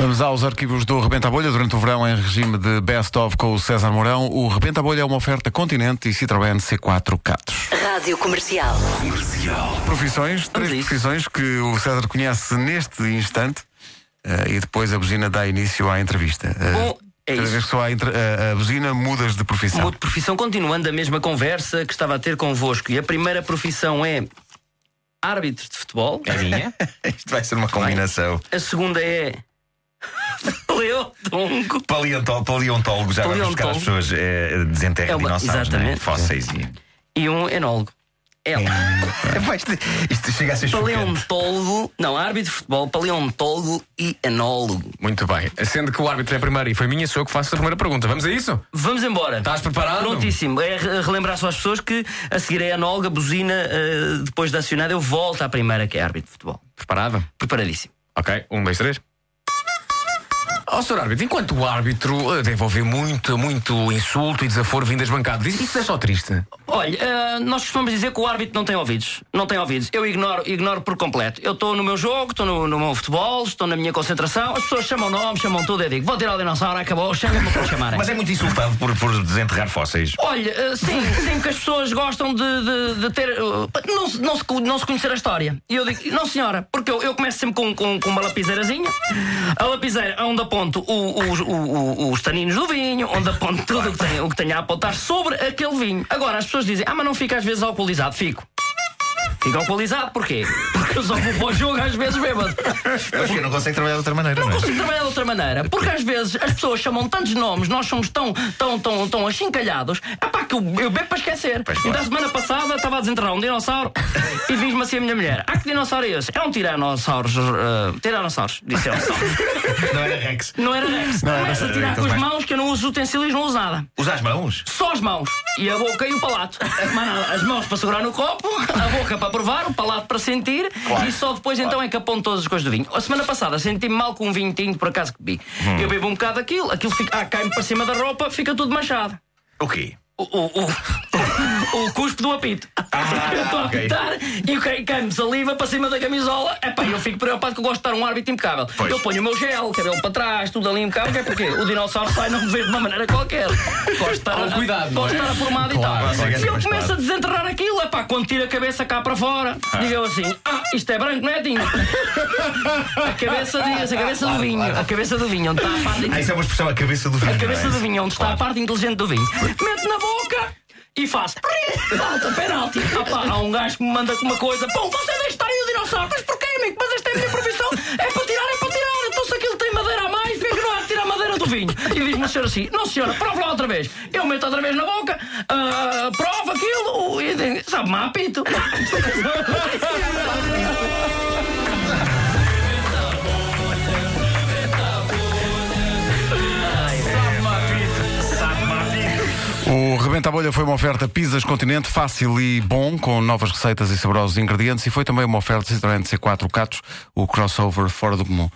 Vamos aos arquivos do Rebenta a Bolha durante o verão em regime de Best of com o César Mourão. O Rebenta a Bolha é uma oferta Continente e Citroën C4 Catos. Rádio Comercial. Profissões, três profissões que o César conhece neste instante eh, e depois a buzina dá início à entrevista. Eh, Bom, é cada vez que soa a, a- a buzina, mudas de profissão. Mudo de profissão, continuando a mesma conversa que estava a ter convosco. E a primeira profissão é árbitro de futebol. É minha? Isto vai ser uma combinação. A segunda é. Leodongo. Paleontó- Paleontólogo, já vamos buscar as Paleontólogo. pessoas é, desenterram É uma- dinossauros, é? exatamente. fósseis e. E um enólogo. Ela. Epá, isto, isto chega a ser chocante. Paleontólogo. Não, árbitro de futebol, paleontólogo e enólogo. Muito bem. Sendo que o árbitro é primeiro e foi minha, sou eu que faço a primeira pergunta. Vamos a isso? Vamos embora. Estás preparado? Prontíssimo. É re- relembrar só às pessoas que a seguir é a enóloga, a buzina, eh, depois da acionada, eu volto à primeira, que é árbitro de futebol. Preparado? Preparadíssimo. Ok, um, dois, três. Ó, Sr. Árbitro, enquanto o árbitro eh, deve ouvir muito, muito insulto e desaforo vindo das bancadas, isso é só triste. Olha, eh, nós costumamos dizer que o árbitro não tem ouvidos. Não tem ouvidos. Eu ignoro, ignoro por completo. Eu estou no meu jogo, estou no, no meu futebol, estou na minha concentração, as pessoas chamam nome, chamam tudo, eu digo, vou tirar o dinossauro, acabou, chama-me para chamarem. Mas é muito insultado por, por desenterrar fósseis. Olha, eh, sim, sim, que as pessoas gostam de, de- de ter. eh, não, se- não, se, não se conhecer a história. E eu digo, não senhora, porque eu, eu começo sempre com, com, com uma lapiseirazinha. A lapiseira é onde aponto o- os- o- o- os taninos do vinho, onde aponto tudo o que, o que tenha a apontar sobre aquele vinho. Agora, as pessoas dizem, ah, mas não fica às vezes alcoolizado. Fico. Fico alcoolizado, porquê? Porque eu só vou para o jogo às vezes bêbado. Porque não consegue trabalhar de outra maneira, não, é? consigo trabalhar de outra maneira. Porque às vezes as pessoas chamam tantos nomes, nós somos tão, tão, tão, tão achincalhados, é pá, que eu, eu bebo para esquecer. Pois então, claro. a semana passada estava a desenterrar um dinossauro e diz-me assim a minha mulher: Ah, que dinossauro é esse? É um tiranossauro. Uh, tiranossauros, disse eu. Não era Rex. Não era Rex. Começa a tirar com as mais- mãos que eu não uso utensílios, não uso nada. Usa as mãos. Só as mãos. E a boca e o palato. Nada. As mãos para segurar no copo, a boca para provar, o palato para sentir e só depois então é que aponto todas as coisas do vinho. A semana passada senti-me mal com um vinho tinto, por acaso que bebi. Eu bebo um bocado daquilo, aquilo fica, ah, cai-me para cima da roupa, fica tudo manchado. O quê? O, o, o, o cuspe do apito. Eu estou a apitar e o cai- cai-me saliva para cima da camisola. Epá, eu fico preocupado que eu gosto de estar um árbitro impecável. Pois. Eu ponho o meu gel, cabelo para trás, tudo ali impecável, que é porque o dinossauro sai não me vê de uma maneira qualquer. Gosto de estar, um cuidado, não é? estar formado Claro, e tal. claro, e eu claro. começo a desenterrar aquilo, epá, quando tiro a cabeça cá para fora, digo eu assim: ah, isto é branco, não é tinto? A cabeça diz, a cabeça do vinho, a cabeça do vinho, onde está a parte Ah, isso é uma expressão, a cabeça do vinho. a cabeça é? do vinho, onde está a parte inteligente do vinho. Mete na boca e faz. Falta penalti. Opa, há um gajo que me manda com uma coisa. Pô, você deixa estar aí o dinossauro. Mas porquê, amigo? Mas esta é a minha profissão. É para tirar, é para tirar. Então se aquilo tem madeira a mais, porquê que não há de tirar madeira do vinho? E diz-me senhor assim: Não, senhora, prova lá outra vez. Eu meto outra vez na boca, ah, prova aquilo. E digo, sabe-me apito. A Bolha foi uma oferta Pizzas Continente, fácil e bom, com novas receitas e saborosos ingredientes, e foi também uma oferta Citroën C4 Catos, o crossover fora do comum.